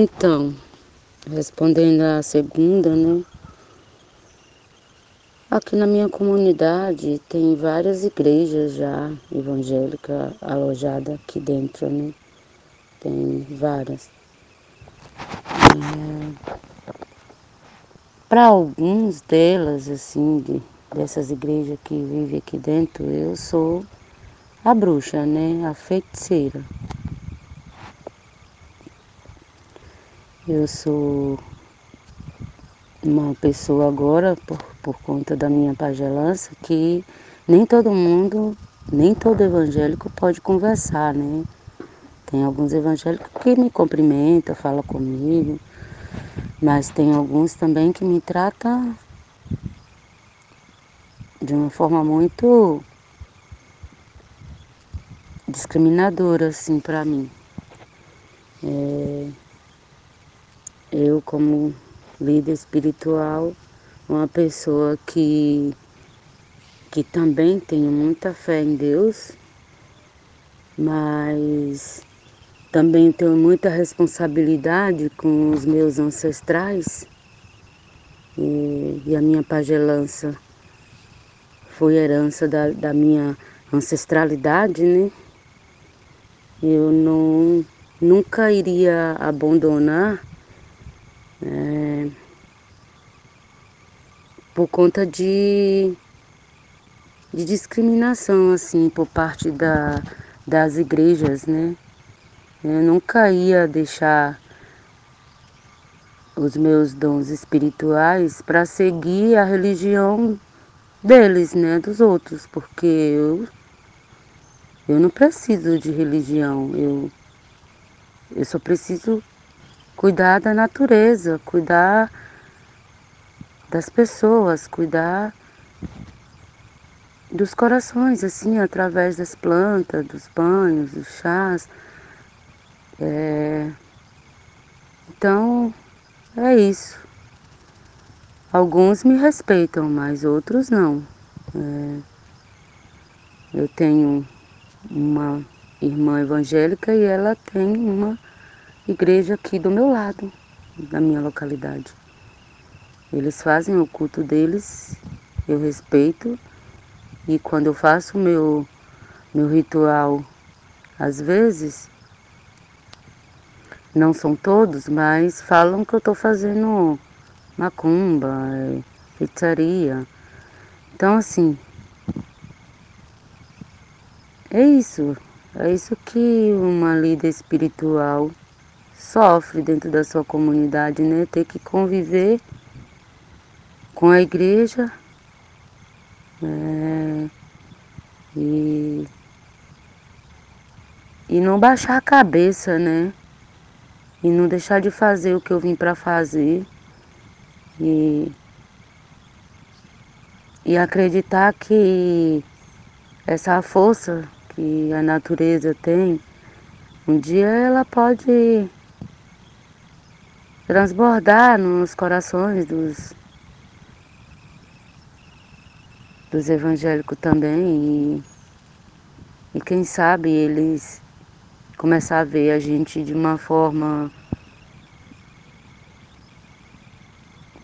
Então, respondendo à segunda, né? Aqui na minha comunidade tem várias igrejas já evangélicas alojadas aqui dentro, né? Tem várias. É... Para alguns delas, assim, de, dessas igrejas que vivem aqui dentro, eu sou a bruxa, né? A feiticeira. Eu sou uma pessoa agora, por, por conta da minha pagelança, que nem todo mundo, nem todo evangélico pode conversar, né? Tem alguns evangélicos que me cumprimentam, falam comigo, mas tem alguns também que me tratam de uma forma muito discriminadora, assim, para mim. É, eu como líder espiritual, uma pessoa que, que também tenho muita fé em Deus, mas também tenho muita responsabilidade com os meus ancestrais e, e a minha pagelança foi herança da, da minha ancestralidade, né? Eu não, nunca iria abandonar é, por conta de, de discriminação, assim, por parte da, das igrejas, né? Eu nunca ia deixar os meus dons espirituais para seguir a religião deles, né, dos outros, porque eu eu não preciso de religião, eu eu só preciso cuidar da natureza, cuidar das pessoas, cuidar dos corações, assim, através das plantas, dos banhos, dos chás. É... Então, é isso. Alguns me respeitam, mas outros não. É... Eu tenho uma irmã evangélica e ela tem uma igreja aqui do meu lado, da minha localidade. Eles fazem o culto deles, eu respeito, e quando eu faço o meu, meu ritual, às vezes, não são todos, mas falam que eu estou fazendo macumba, é, feitiçaria. Então, assim, é isso. É isso que uma líder espiritual sofre dentro da sua comunidade, né? Ter que conviver com a igreja é, e, e não baixar a cabeça, né? E não deixar de fazer o que eu vim para fazer. E, e acreditar que essa força que a natureza tem, um dia ela pode transbordar nos corações dos, dos evangélicos também e, e quem sabe eles começar a ver a gente de uma forma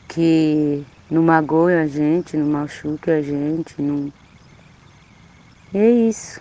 que não magoe a gente, não machuque a gente, não... E é isso.